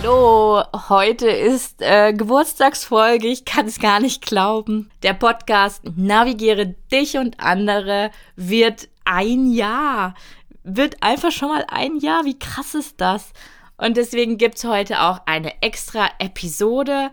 Hallo, heute ist äh, Geburtstagsfolge, ich kann es gar nicht glauben. Der Podcast Navigiere dich und andere wird ein Jahr. Wird einfach schon mal ein Jahr. Wie krass ist das? Und deswegen gibt es heute auch eine extra Episode.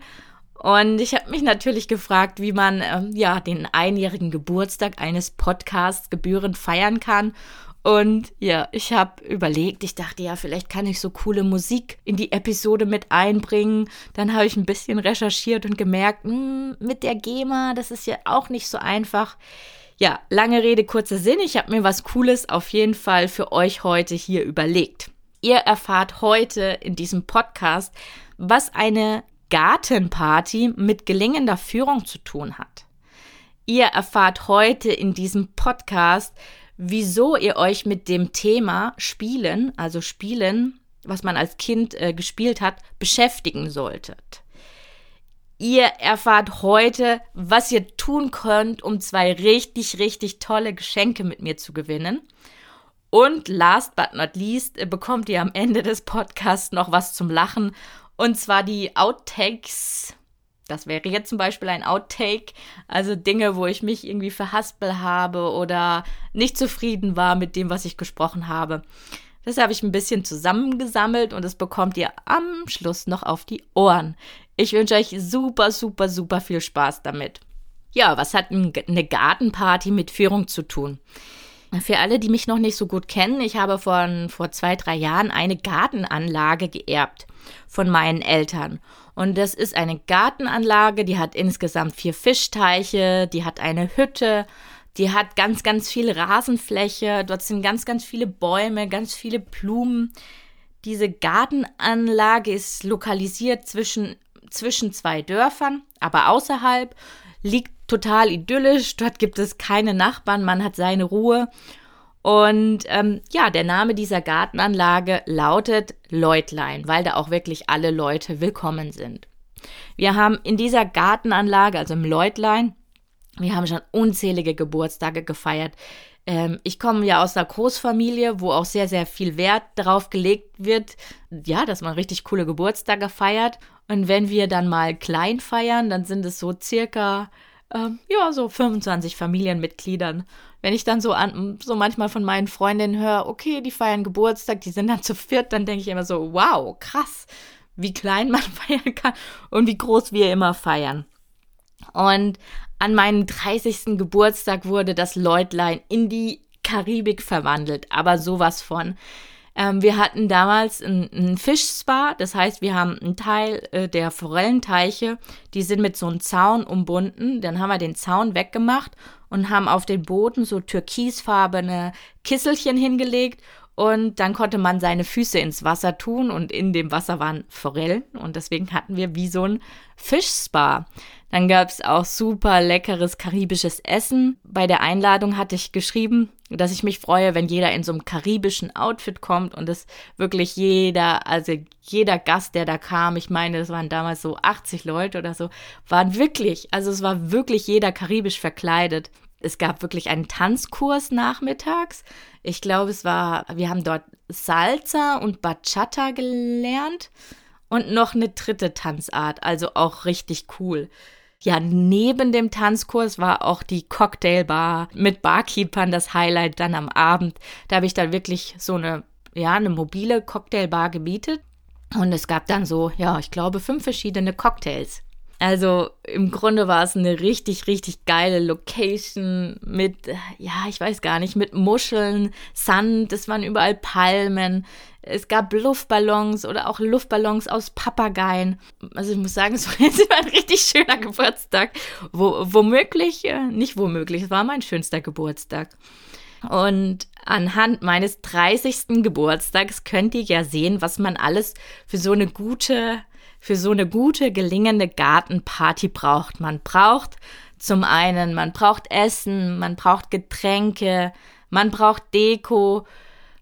Und ich habe mich natürlich gefragt, wie man ähm, ja den einjährigen Geburtstag eines Podcasts gebührend feiern kann. Und ja, ich habe überlegt, ich dachte ja, vielleicht kann ich so coole Musik in die Episode mit einbringen. Dann habe ich ein bisschen recherchiert und gemerkt, mh, hm, mit der GEMA, das ist ja auch nicht so einfach. Ja, lange Rede, kurzer Sinn. Ich habe mir was Cooles auf jeden Fall für euch heute hier überlegt. Ihr erfahrt heute in diesem Podcast, was eine Gartenparty mit gelingender Führung zu tun hat. Ihr erfahrt heute in diesem Podcast, wieso ihr euch mit dem Thema Spielen, also Spielen, was man als Kind äh, gespielt hat, beschäftigen solltet. Ihr erfahrt heute, was ihr tun könnt, um zwei richtig, richtig tolle Geschenke mit mir zu gewinnen. Und last but not least äh, bekommt ihr am Ende des Podcasts noch was zum Lachen. Und zwar die Outtakes. Das wäre jetzt zum Beispiel ein Outtake. Also Dinge, wo ich mich irgendwie verhaspel habe oder nicht zufrieden war mit dem, was ich gesprochen habe. Das habe ich ein bisschen zusammengesammelt und das bekommt ihr am Schluss noch auf die Ohren. Ich wünsche euch super, super, super viel Spaß damit. Ja, was hat eine Gartenparty mit Führung zu tun? Für alle, die mich noch nicht so gut kennen, ich habe von vor zwei, drei Jahren eine Gartenanlage geerbt von meinen Eltern. Und das ist eine Gartenanlage, die hat insgesamt vier Fischteiche, die hat eine Hütte, die hat ganz, ganz viel Rasenfläche, dort sind ganz, ganz viele Bäume, ganz viele Blumen. Diese Gartenanlage ist lokalisiert zwischen, zwischen zwei Dörfern, aber außerhalb liegt total idyllisch. Dort gibt es keine Nachbarn, man hat seine Ruhe. Und ähm, ja, der Name dieser Gartenanlage lautet Leutlein, weil da auch wirklich alle Leute willkommen sind. Wir haben in dieser Gartenanlage, also im Leutlein, wir haben schon unzählige Geburtstage gefeiert. Ähm, ich komme ja aus einer Großfamilie, wo auch sehr, sehr viel Wert darauf gelegt wird, ja, dass man richtig coole Geburtstage feiert. Und wenn wir dann mal klein feiern, dann sind es so circa ähm, ja, so 25 Familienmitgliedern. Wenn ich dann so an, so manchmal von meinen Freundinnen höre, okay, die feiern Geburtstag, die sind dann zu viert, dann denke ich immer so, wow, krass, wie klein man feiern kann und wie groß wir immer feiern. Und an meinem 30. Geburtstag wurde das Leutlein in die Karibik verwandelt, aber sowas von. Ähm, wir hatten damals ein, Fischspa, das heißt, wir haben einen Teil äh, der Forellenteiche, die sind mit so einem Zaun umbunden. Dann haben wir den Zaun weggemacht und haben auf den Boden so türkisfarbene Kisselchen hingelegt und dann konnte man seine Füße ins Wasser tun und in dem Wasser waren Forellen und deswegen hatten wir wie so ein Fischspa. Dann gab es auch super leckeres karibisches Essen. Bei der Einladung hatte ich geschrieben, dass ich mich freue, wenn jeder in so einem karibischen Outfit kommt und es wirklich jeder, also jeder Gast, der da kam, ich meine, das waren damals so 80 Leute oder so, waren wirklich, also es war wirklich jeder karibisch verkleidet. Es gab wirklich einen Tanzkurs nachmittags. Ich glaube, es war, wir haben dort Salsa und Bachata gelernt und noch eine dritte Tanzart, also auch richtig cool. Ja, neben dem Tanzkurs war auch die Cocktailbar mit Barkeepern das Highlight dann am Abend. Da habe ich dann wirklich so eine, ja, eine mobile Cocktailbar gebietet. Und es gab dann so, ja, ich glaube, fünf verschiedene Cocktails. Also im Grunde war es eine richtig, richtig geile Location mit, ja, ich weiß gar nicht, mit Muscheln, Sand, es waren überall Palmen, es gab Luftballons oder auch Luftballons aus Papageien. Also ich muss sagen, es war jetzt ein richtig schöner Geburtstag. Wo, womöglich, äh, nicht womöglich, es war mein schönster Geburtstag. Und anhand meines 30. Geburtstags könnt ihr ja sehen, was man alles für so eine gute, für so eine gute, gelingende Gartenparty braucht. Man braucht zum einen, man braucht Essen, man braucht Getränke, man braucht Deko,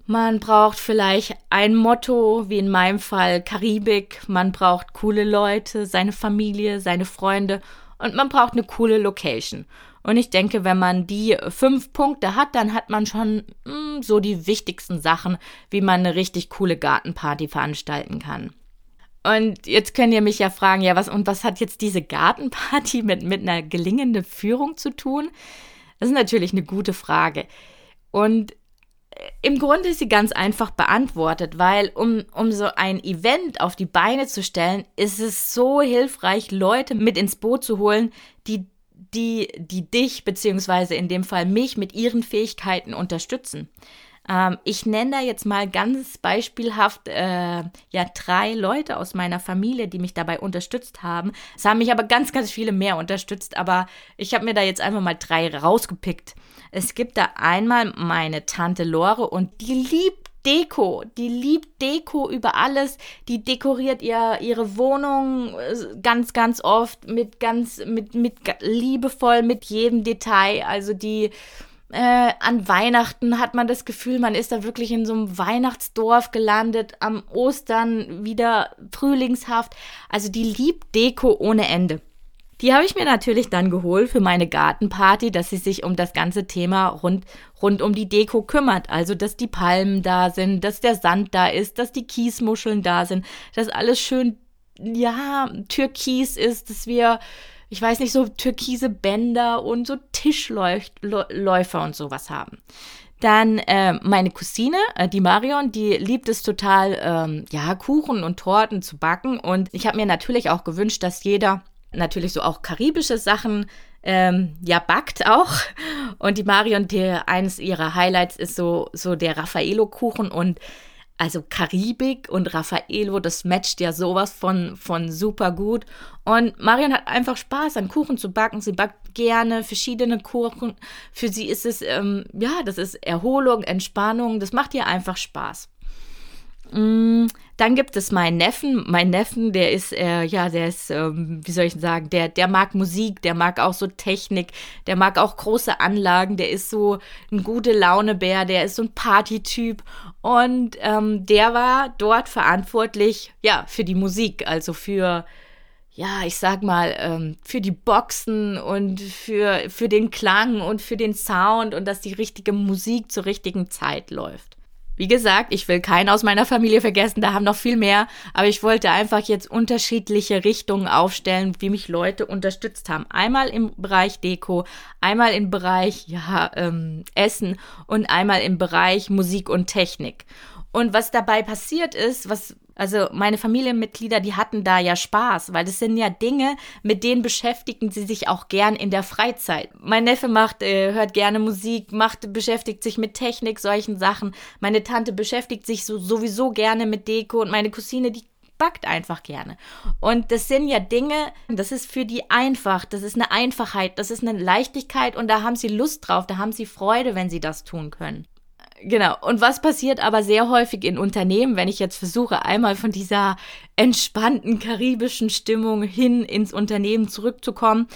man braucht vielleicht ein Motto, wie in meinem Fall Karibik, man braucht coole Leute, seine Familie, seine Freunde und man braucht eine coole Location. Und ich denke, wenn man die fünf Punkte hat, dann hat man schon mh, hm, so die wichtigsten Sachen, wie man eine richtig coole Gartenparty veranstalten kann. Und jetzt könnt ihr mich ja fragen, ja, was und was hat jetzt diese Gartenparty mit, mit einer gelingenden Führung zu tun? Das ist natürlich eine gute Frage. Und im Grunde ist sie ganz einfach beantwortet, weil um, um so ein Event auf die Beine zu stellen, ist es so hilfreich, Leute mit ins Boot zu holen, die die, die dich beziehungsweise in dem Fall mich mit ihren Fähigkeiten unterstützen. Ähm, ich nenne da jetzt mal ganz beispielhaft äh, ja drei Leute aus meiner Familie, die mich dabei unterstützt haben. Es haben mich aber ganz, ganz viele mehr unterstützt, aber ich habe mir da jetzt einfach mal drei rausgepickt. Es gibt da einmal meine Tante Lore und die liebt Deko. Die liebt Deko über alles. Die dekoriert ihr ihre Wohnung äh, ganz, ganz oft mit ganz, mit, mit liebevoll, mit jedem Detail. Also die äh, an Weihnachten hat man das Gefühl, man ist da wirklich in so einem Weihnachtsdorf gelandet, am Ostern wieder frühlingshaft. Also die liebt Deko ohne Ende. Die habe ich mir natürlich dann geholt für meine Gartenparty, dass sie sich um das ganze Thema rund, rund um die Deko kümmert. Also, dass die Palmen da sind, dass der Sand da ist, dass die Kiesmuscheln da sind, dass alles schön, ja, türkis ist, dass wir, ich weiß nicht, so türkise Bänder und so Tischläufer und sowas haben. Dann äh, meine Cousine, äh, die Marion, die liebt es total, ähm, ja, Kuchen und Torten zu backen. Und ich habe mir natürlich auch gewünscht, dass jeder natürlich so auch karibische Sachen ähm, ja backt auch. Und die Marion, die, eines ihrer Highlights ist so, so der Raffaello-Kuchen und also Karibik und Raffaello, das matcht ja sowas von, von super gut. Und Marion hat einfach Spaß an Kuchen zu backen. Sie backt gerne verschiedene Kuchen. Für sie ist es, ähm, ja, das ist Erholung, Entspannung. Das macht ihr einfach Spaß. Mm, dann gibt es meinen Neffen. Mein Neffen, der ist, äh, ja, der ist, ähm, wie soll ich sagen, der, der mag Musik, der mag auch so Technik, der mag auch große Anlagen, der ist so ein gute Launebär, der ist so ein Partytyp und ähm, der war dort verantwortlich, ja, für die Musik, also für ja, ich sag mal, ähm, für die Boxen und für, für den Klang und für den Sound und dass die richtige Musik zur richtigen Zeit läuft. Wie gesagt, ich will keinen aus meiner Familie vergessen, da haben noch viel mehr, aber ich wollte einfach jetzt unterschiedliche Richtungen aufstellen, wie mich Leute unterstützt haben. Einmal im Bereich Deko, einmal im Bereich ja, ähm, Essen und einmal im Bereich Musik und Technik. Und was dabei passiert ist, was also meine Familienmitglieder, die hatten da ja Spaß, weil das sind ja Dinge, mit denen beschäftigen sie sich auch gern in der Freizeit. Mein Neffe macht, äh, hört gerne Musik, macht, beschäftigt sich mit Technik, solchen Sachen. Meine Tante beschäftigt sich so, sowieso gerne mit Deko und meine Cousine, die backt einfach gerne. Und das sind ja Dinge, das ist für die einfach, das ist eine Einfachheit, das ist eine Leichtigkeit und da haben sie Lust drauf, da haben sie Freude, wenn sie das tun können. Genau. Und was passiert aber sehr häufig in Unternehmen, wenn ich jetzt versuche, einmal von dieser entspannten karibischen Stimmung hin ins Unternehmen zurückzukommen,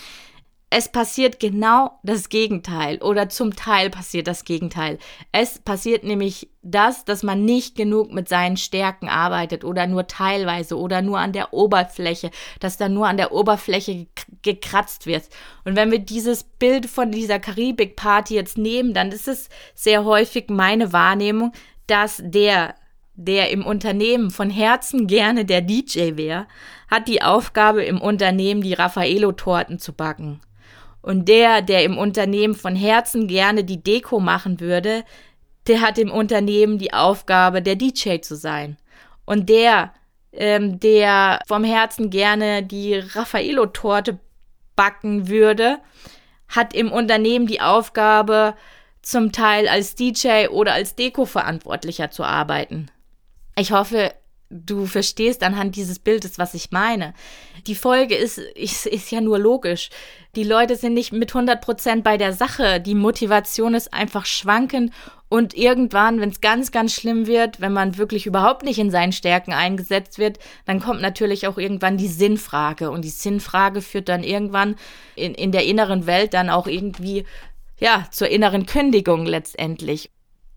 es passiert genau das Gegenteil oder zum Teil passiert das Gegenteil. Es passiert nämlich das, dass man nicht genug mit seinen Stärken arbeitet oder nur teilweise oder nur an der Oberfläche, dass da nur an der Oberfläche gekratzt wird. Und wenn wir dieses Bild von dieser Karibik-Party jetzt nehmen, dann ist es sehr häufig meine Wahrnehmung, dass der der im Unternehmen von Herzen gerne der DJ wäre, hat die Aufgabe im Unternehmen die Raffaello-Torten zu backen. Und der, der im Unternehmen von Herzen gerne die Deko machen würde, der hat im Unternehmen die Aufgabe, der DJ zu sein. Und der, ähm, der vom Herzen gerne die Raffaello-Torte backen würde, hat im Unternehmen die Aufgabe, zum Teil als DJ oder als Deko-Verantwortlicher zu arbeiten. Ich hoffe, du verstehst anhand dieses Bildes, was ich meine. Die Folge ist, ist, ist ja nur logisch. Die Leute sind nicht mit 100 Prozent bei der Sache. Die Motivation ist einfach schwankend und irgendwann, wenn es ganz, ganz schlimm wird, wenn man wirklich überhaupt nicht in seinen Stärken eingesetzt wird, dann kommt natürlich auch irgendwann die Sinnfrage. Und die Sinnfrage führt dann irgendwann in, in der inneren Welt dann auch irgendwie, ja, zur inneren Kündigung letztendlich.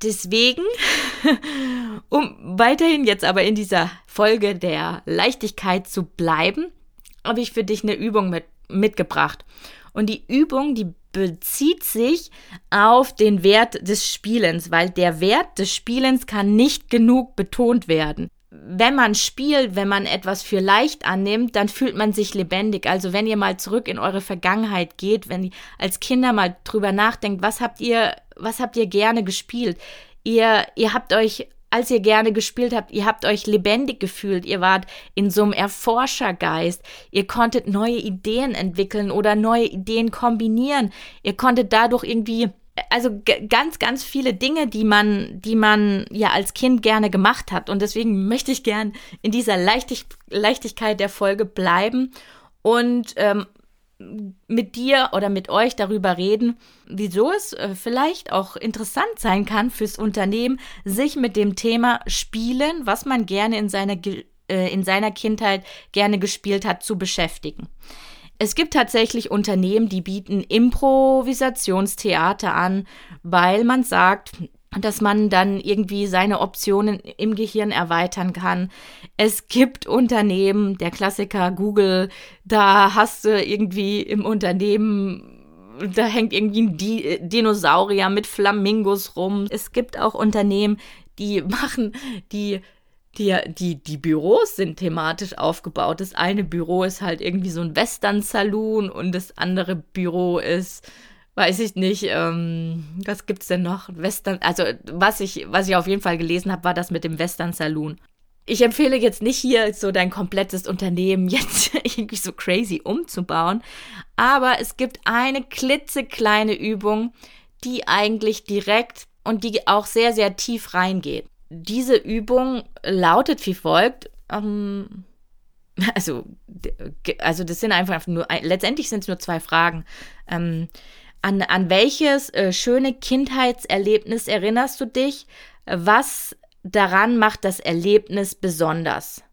Deswegen, um weiterhin jetzt aber in dieser Folge der Leichtigkeit zu bleiben, habe ich für dich eine Übung mit, mitgebracht. Und die Übung, die bezieht sich auf den Wert des Spielens, weil der Wert des Spielens kann nicht genug betont werden. Wenn man spielt, wenn man etwas für leicht annimmt, dann fühlt man sich lebendig. Also wenn ihr mal zurück in eure Vergangenheit geht, wenn ihr als Kinder mal drüber nachdenkt, was habt ihr, was habt ihr gerne gespielt? Ihr, ihr habt euch als ihr gerne gespielt habt, ihr habt euch lebendig gefühlt, ihr wart in so einem Erforschergeist, ihr konntet neue Ideen entwickeln oder neue Ideen kombinieren, ihr konntet dadurch irgendwie also ganz, ganz viele Dinge, die man, die man ja als Kind gerne gemacht hat. Und deswegen möchte ich gern in dieser Leichtig Leichtigkeit der Folge bleiben und ähm, mit dir oder mit euch darüber reden, wieso es äh, vielleicht auch interessant sein kann fürs Unternehmen, sich mit dem Thema Spielen, was man gerne in seiner, äh, in seiner Kindheit gerne gespielt hat, zu beschäftigen. Es gibt tatsächlich Unternehmen, die bieten Improvisationstheater an, weil man sagt, dass man dann irgendwie seine Optionen im Gehirn erweitern kann. Es gibt Unternehmen, der Klassiker Google, da hast du irgendwie im Unternehmen da hängt irgendwie ein Dinosaurier mit Flamingos rum. Es gibt auch Unternehmen, die machen, die die, die, die Büros sind thematisch aufgebaut. Das eine Büro ist halt irgendwie so ein Western-Saloon und das andere Büro ist weiß ich nicht, ähm, was gibt's denn noch? Western, also was ich, was ich auf jeden Fall gelesen habe, war das mit dem Western Saloon. Ich empfehle jetzt nicht hier so dein komplettes Unternehmen jetzt irgendwie so crazy umzubauen, aber es gibt eine klitzekleine Übung, die eigentlich direkt und die auch sehr, sehr tief reingeht. Diese Übung lautet wie folgt. Ähm, also, also das sind einfach nur, letztendlich sind es nur zwei Fragen. Ähm, an, an welches äh, schöne Kindheitserlebnis erinnerst du dich? Was daran macht das Erlebnis besonders?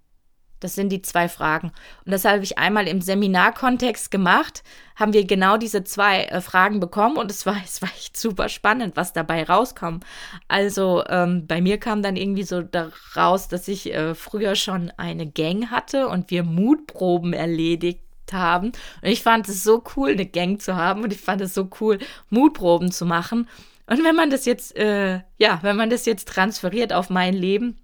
Das sind die zwei Fragen. Und das habe ich einmal im Seminarkontext gemacht, haben wir genau diese zwei äh, Fragen bekommen und es war, es war echt super spannend, was dabei rauskommt. Also ähm, bei mir kam dann irgendwie so daraus, dass ich äh, früher schon eine Gang hatte und wir Mutproben erledigt haben. Und ich fand es so cool, eine Gang zu haben und ich fand es so cool, Mutproben zu machen. Und wenn man das jetzt, äh, ja, wenn man das jetzt transferiert auf mein Leben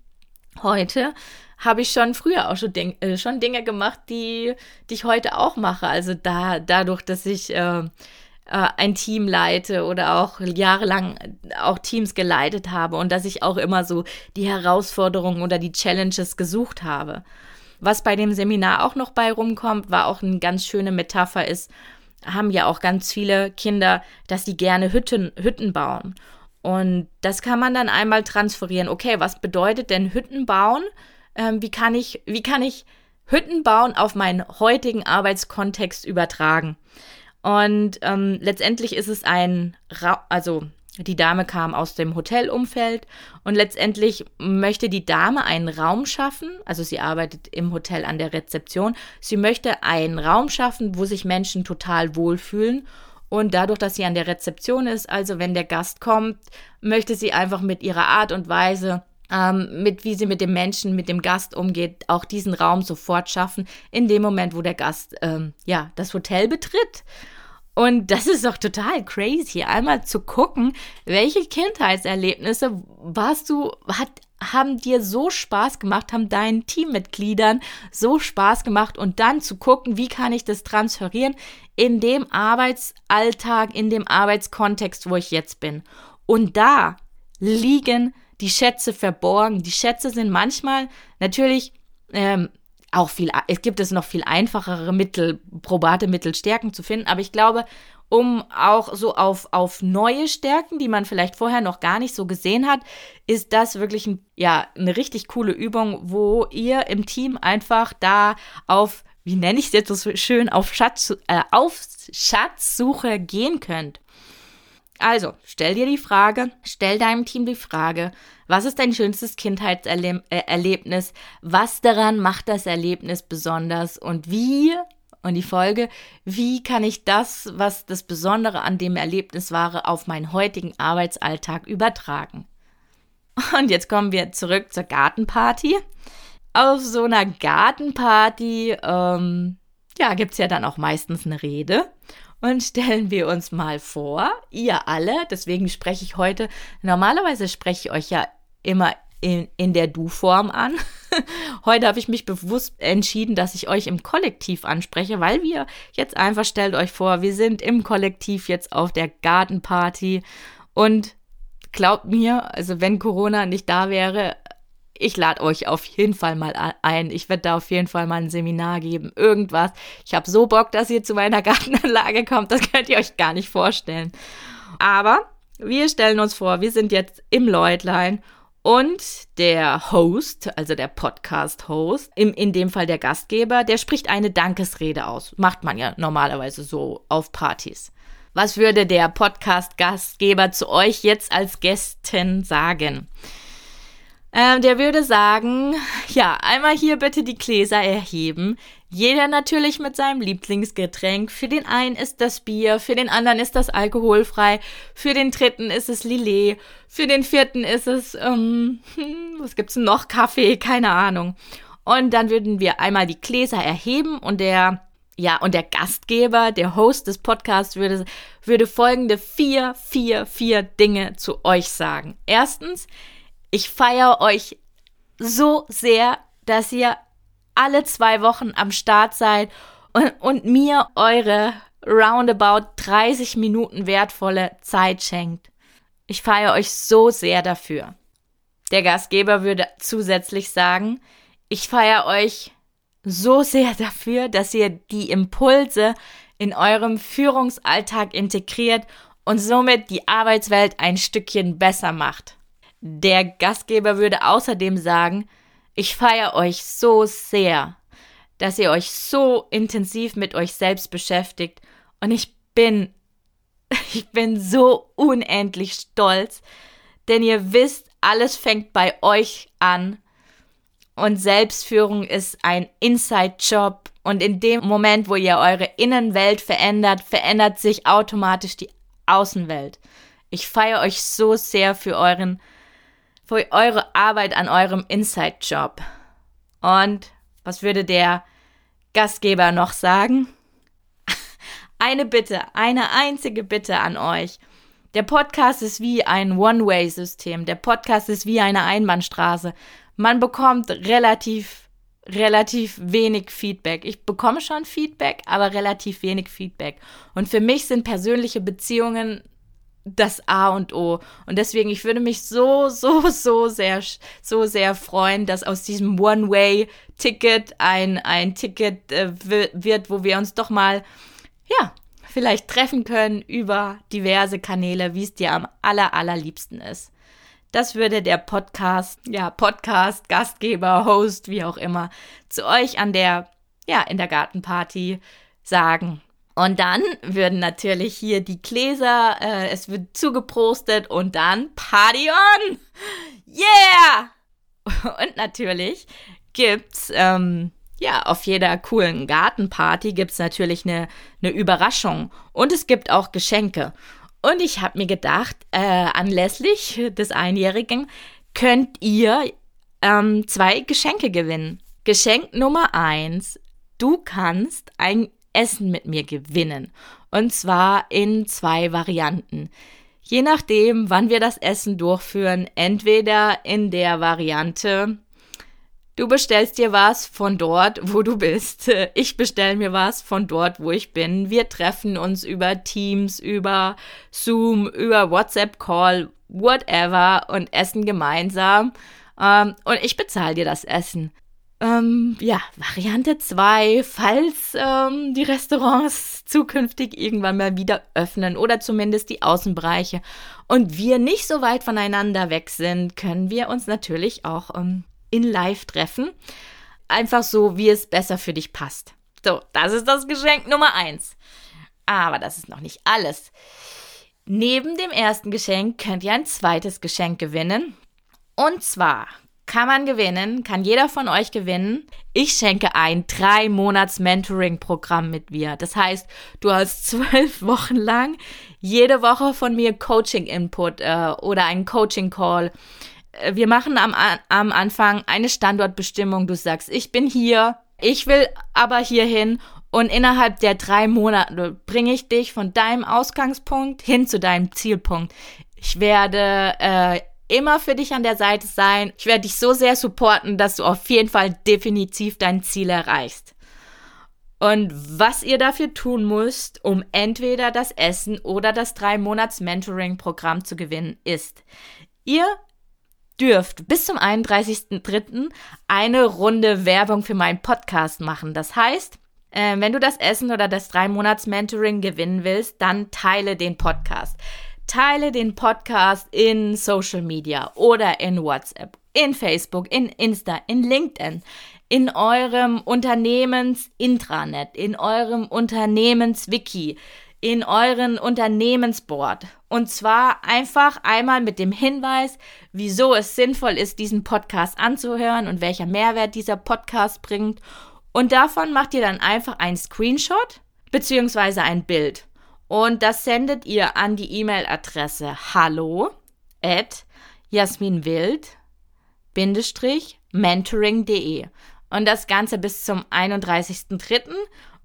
heute, habe ich schon früher auch schon, äh, schon Dinge gemacht, die, die ich heute auch mache. Also da, dadurch, dass ich äh, äh, ein Team leite oder auch jahrelang auch Teams geleitet habe und dass ich auch immer so die Herausforderungen oder die Challenges gesucht habe. Was bei dem Seminar auch noch bei rumkommt, war auch eine ganz schöne Metapher ist, haben ja auch ganz viele Kinder, dass die gerne Hütten, Hütten bauen. Und das kann man dann einmal transferieren. Okay, was bedeutet denn Hütten bauen? Ähm, wie kann ich, wie kann ich Hütten bauen auf meinen heutigen Arbeitskontext übertragen? Und ähm, letztendlich ist es ein, Ra also die Dame kam aus dem Hotelumfeld und letztendlich möchte die Dame einen Raum schaffen, also sie arbeitet im Hotel an der Rezeption, sie möchte einen Raum schaffen, wo sich Menschen total wohlfühlen und dadurch, dass sie an der Rezeption ist, also wenn der Gast kommt, möchte sie einfach mit ihrer Art und Weise, ähm, mit wie sie mit dem Menschen, mit dem Gast umgeht, auch diesen Raum sofort schaffen, in dem Moment, wo der Gast ähm, ja das Hotel betritt. Und das ist doch total crazy, einmal zu gucken, welche Kindheitserlebnisse warst du, hat, haben dir so Spaß gemacht, haben deinen Teammitgliedern so Spaß gemacht und dann zu gucken, wie kann ich das transferieren in dem Arbeitsalltag, in dem Arbeitskontext, wo ich jetzt bin. Und da liegen die Schätze verborgen. Die Schätze sind manchmal natürlich ähm, auch viel, es gibt es noch viel einfachere Mittel, probate Mittel, Stärken zu finden. Aber ich glaube, um auch so auf, auf neue Stärken, die man vielleicht vorher noch gar nicht so gesehen hat, ist das wirklich ein, ja, eine richtig coole Übung, wo ihr im Team einfach da auf, wie nenne ich es jetzt so schön, auf, Schatz, äh, auf Schatzsuche gehen könnt. Also, stell dir die Frage, stell deinem Team die Frage, was ist dein schönstes Kindheitserlebnis? Was daran macht das Erlebnis besonders? Und wie, und die Folge, wie kann ich das, was das Besondere an dem Erlebnis war, auf meinen heutigen Arbeitsalltag übertragen? Und jetzt kommen wir zurück zur Gartenparty. Auf so einer Gartenparty, ähm, ja, gibt's ja dann auch meistens eine Rede. Und stellen wir uns mal vor, ihr alle, deswegen spreche ich heute, normalerweise spreche ich euch ja immer in, in der Du-Form an. Heute habe ich mich bewusst entschieden, dass ich euch im Kollektiv anspreche, weil wir jetzt einfach, stellt euch vor, wir sind im Kollektiv jetzt auf der Gartenparty und glaubt mir, also wenn Corona nicht da wäre, ich lade euch auf jeden Fall mal ein. Ich werde da auf jeden Fall mal ein Seminar geben. Irgendwas. Ich habe so Bock, dass ihr zu meiner Gartenanlage kommt. Das könnt ihr euch gar nicht vorstellen. Aber wir stellen uns vor, wir sind jetzt im Leutlein und der Host, also der Podcast-Host, in dem Fall der Gastgeber, der spricht eine Dankesrede aus. Macht man ja normalerweise so auf Partys. Was würde der Podcast-Gastgeber zu euch jetzt als Gästen sagen? Ähm, der würde sagen, ja, einmal hier bitte die Gläser erheben. Jeder natürlich mit seinem Lieblingsgetränk. Für den einen ist das Bier, für den anderen ist das alkoholfrei, für den dritten ist es Lillet, für den vierten ist es, ähm, hm, was gibt's noch? Kaffee, keine Ahnung. Und dann würden wir einmal die Gläser erheben und der, ja, und der Gastgeber, der Host des Podcasts würde, würde folgende vier, vier, vier Dinge zu euch sagen. Erstens, ich feiere euch so sehr, dass ihr alle zwei Wochen am Start seid und, und mir eure roundabout 30 Minuten wertvolle Zeit schenkt. Ich feiere euch so sehr dafür. Der Gastgeber würde zusätzlich sagen, ich feiere euch so sehr dafür, dass ihr die Impulse in eurem Führungsalltag integriert und somit die Arbeitswelt ein Stückchen besser macht. Der Gastgeber würde außerdem sagen, ich feiere euch so sehr, dass ihr euch so intensiv mit euch selbst beschäftigt und ich bin, ich bin so unendlich stolz, denn ihr wisst, alles fängt bei euch an und Selbstführung ist ein Inside-Job und in dem Moment, wo ihr eure Innenwelt verändert, verändert sich automatisch die Außenwelt. Ich feiere euch so sehr für euren für eure Arbeit an eurem Inside-Job. Und was würde der Gastgeber noch sagen? Eine Bitte, eine einzige Bitte an euch. Der Podcast ist wie ein One-Way-System. Der Podcast ist wie eine Einbahnstraße. Man bekommt relativ, relativ wenig Feedback. Ich bekomme schon Feedback, aber relativ wenig Feedback. Und für mich sind persönliche Beziehungen das A und O. Und deswegen, ich würde mich so, so, so sehr, so sehr freuen, dass aus diesem One-Way-Ticket ein, ein Ticket äh, wird, wo wir uns doch mal, ja, vielleicht treffen können über diverse Kanäle, wie es dir am aller, allerliebsten ist. Das würde der Podcast, ja, Podcast, Gastgeber, Host, wie auch immer, zu euch an der, ja, in der Gartenparty sagen. Und dann würden natürlich hier die Gläser, äh, es wird zugeprostet und dann Party on! Yeah! Und natürlich gibt's, ähm, ja, auf jeder coolen Gartenparty gibt's natürlich eine, eine Überraschung. Und es gibt auch Geschenke. Und ich habe mir gedacht, äh, anlässlich des Einjährigen könnt ihr ähm, zwei Geschenke gewinnen. Geschenk Nummer eins. Du kannst ein Essen mit mir gewinnen. Und zwar in zwei Varianten. Je nachdem, wann wir das Essen durchführen, entweder in der Variante, du bestellst dir was von dort, wo du bist. Ich bestelle mir was von dort, wo ich bin. Wir treffen uns über Teams, über Zoom, über WhatsApp-Call, whatever und essen gemeinsam. Ähm, und ich bezahle dir das Essen. Ähm, ja, Variante 2, falls ähm, die Restaurants zukünftig irgendwann mal wieder öffnen oder zumindest die Außenbereiche und wir nicht so weit voneinander weg sind, können wir uns natürlich auch ähm, in Live treffen. Einfach so, wie es besser für dich passt. So, das ist das Geschenk Nummer 1. Aber das ist noch nicht alles. Neben dem ersten Geschenk könnt ihr ein zweites Geschenk gewinnen. Und zwar kann man gewinnen, kann jeder von euch gewinnen. Ich schenke ein drei Monats Mentoring-Programm mit mir. Das heißt, du hast zwölf Wochen lang jede Woche von mir Coaching-Input äh, oder einen Coaching-Call. Äh, wir machen am, am Anfang eine Standortbestimmung. Du sagst, ich bin hier, ich will aber hierhin und innerhalb der drei Monate bringe ich dich von deinem Ausgangspunkt hin zu deinem Zielpunkt. Ich werde äh, immer für dich an der Seite sein. Ich werde dich so sehr supporten, dass du auf jeden Fall definitiv dein Ziel erreichst. Und was ihr dafür tun müsst, um entweder das Essen oder das drei Monats Mentoring Programm zu gewinnen, ist, ihr dürft bis zum 31.03. eine Runde Werbung für meinen Podcast machen. Das heißt, äh, wenn du das Essen oder das drei Monats Mentoring gewinnen willst, dann teile den Podcast teile den Podcast in Social Media oder in WhatsApp, in Facebook, in Insta, in LinkedIn, in eurem Unternehmensintranet, in eurem Unternehmenswiki, in euren Unternehmensboard. Und zwar einfach einmal mit dem Hinweis, wieso es sinnvoll ist, diesen Podcast anzuhören und welcher Mehrwert dieser Podcast bringt. Und davon macht ihr dann einfach einen Screenshot beziehungsweise ein Bild. Und das sendet ihr an die E-Mail-Adresse hallo at jasminwild-mentoring.de. Und das Ganze bis zum 31.03.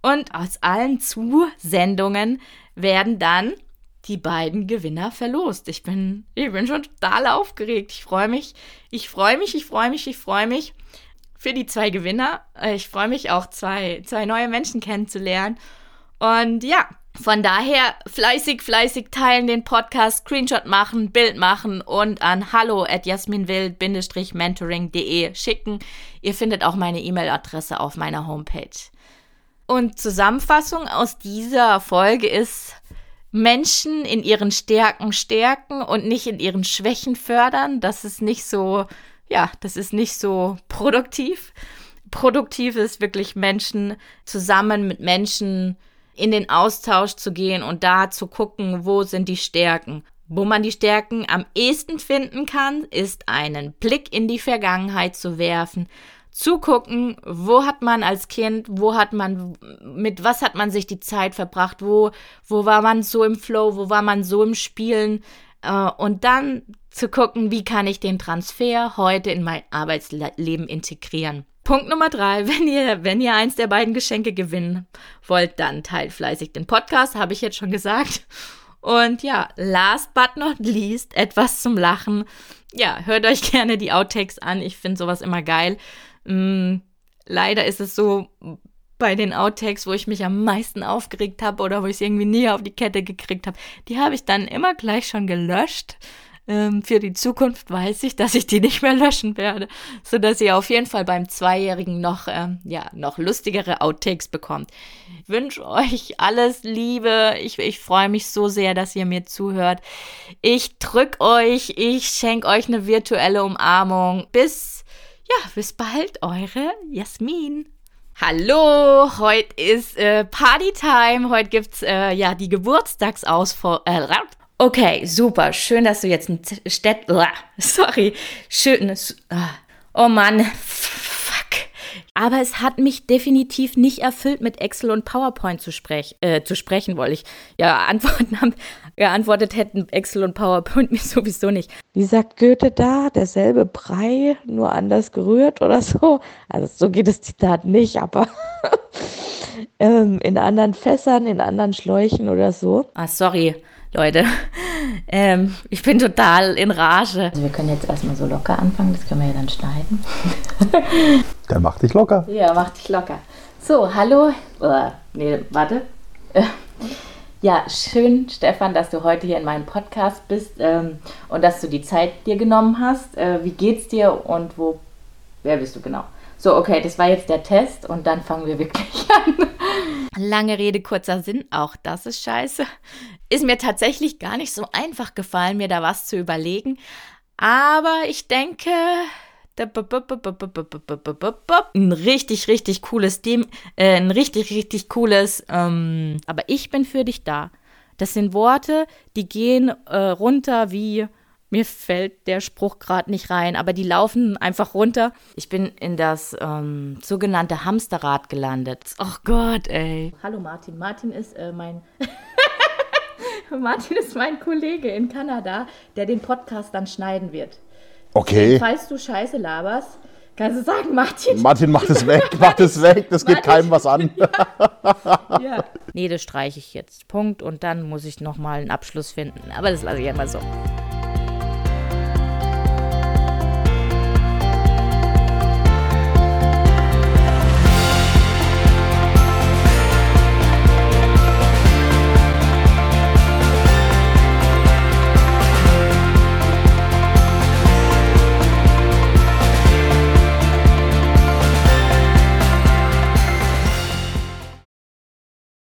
Und aus allen Zusendungen werden dann die beiden Gewinner verlost. Ich bin, ich bin schon total aufgeregt. Ich freue mich, ich freue mich, ich freue mich, ich freue mich für die zwei Gewinner. Ich freue mich auch, zwei, zwei neue Menschen kennenzulernen. Und ja, von daher fleißig, fleißig teilen den Podcast, Screenshot machen, Bild machen und an hallo at jasminwild-mentoring.de schicken. Ihr findet auch meine E-Mail-Adresse auf meiner Homepage. Und Zusammenfassung aus dieser Folge ist, Menschen in ihren Stärken stärken und nicht in ihren Schwächen fördern. Das ist nicht so, ja, das ist nicht so produktiv. Produktiv ist wirklich Menschen zusammen mit Menschen in den Austausch zu gehen und da zu gucken, wo sind die Stärken. Wo man die Stärken am ehesten finden kann, ist einen Blick in die Vergangenheit zu werfen, zu gucken, wo hat man als Kind, wo hat man, mit was hat man sich die Zeit verbracht, wo, wo war man so im Flow, wo war man so im Spielen, äh, und dann zu gucken, wie kann ich den Transfer heute in mein Arbeitsleben integrieren. Punkt Nummer drei, wenn ihr, wenn ihr eins der beiden Geschenke gewinnen wollt, dann teilt fleißig den Podcast, habe ich jetzt schon gesagt. Und ja, last but not least, etwas zum Lachen. Ja, hört euch gerne die Outtakes an. Ich finde sowas immer geil. Mm, leider ist es so bei den Outtakes, wo ich mich am meisten aufgeregt habe oder wo ich es irgendwie nie auf die Kette gekriegt habe, die habe ich dann immer gleich schon gelöscht ähm, für die Zukunft weiß ich, dass ich die nicht mehr löschen werde, so dass ihr auf jeden Fall beim Zweijährigen noch, ähm, ja, noch lustigere Outtakes bekommt. Ich wünsche euch alles Liebe. Ich, ich freue mich so sehr, dass ihr mir zuhört. Ich drück euch, ich schenke euch eine virtuelle Umarmung. Bis, ja, bis bald, eure Jasmin. Hallo, heute ist äh, Partytime. Heute gibt's äh, ja die Geburtstagsausfall. Äh, Okay, super. Schön, dass du jetzt ein Städt. Sorry. Schön. Oh Mann. Fuck. Aber es hat mich definitiv nicht erfüllt, mit Excel und PowerPoint zu, sprech, äh, zu sprechen, wollte ich ja antworten haben. Geantwortet hätten Excel und PowerPoint mir sowieso nicht. Wie sagt Goethe da? Derselbe Brei, nur anders gerührt oder so? Also so geht das Zitat nicht, aber ähm, in anderen Fässern, in anderen Schläuchen oder so. Ah, sorry. Leute. Ähm, ich bin total in Rage. Also wir können jetzt erstmal so locker anfangen, das können wir ja dann schneiden. Dann mach dich locker. Ja, mach dich locker. So, hallo. Oh, nee, warte. Ja, schön, Stefan, dass du heute hier in meinem Podcast bist ähm, und dass du die Zeit dir genommen hast. Äh, wie geht's dir und wo, wer bist du genau? So, okay, das war jetzt der Test und dann fangen wir wirklich an. Lange Rede, kurzer Sinn, auch das ist scheiße. Ist mir tatsächlich gar nicht so einfach gefallen, mir da was zu überlegen. Aber ich denke, ein richtig, richtig cooles Team, äh, ein richtig, richtig cooles, ähm, aber ich bin für dich da. Das sind Worte, die gehen äh, runter wie, mir fällt der Spruch gerade nicht rein, aber die laufen einfach runter. Ich bin in das ähm, sogenannte Hamsterrad gelandet. Oh Gott, ey. Hallo Martin. Martin ist äh, mein. Martin ist mein Kollege in Kanada, der den Podcast dann schneiden wird. Okay. Falls du Scheiße laberst, kannst du sagen, Martin. Martin, mach das weg, mach das weg, das geht keinem was an. Ja. Nee, das streiche ich jetzt. Punkt. Und dann muss ich nochmal einen Abschluss finden. Aber das lasse ich einmal so.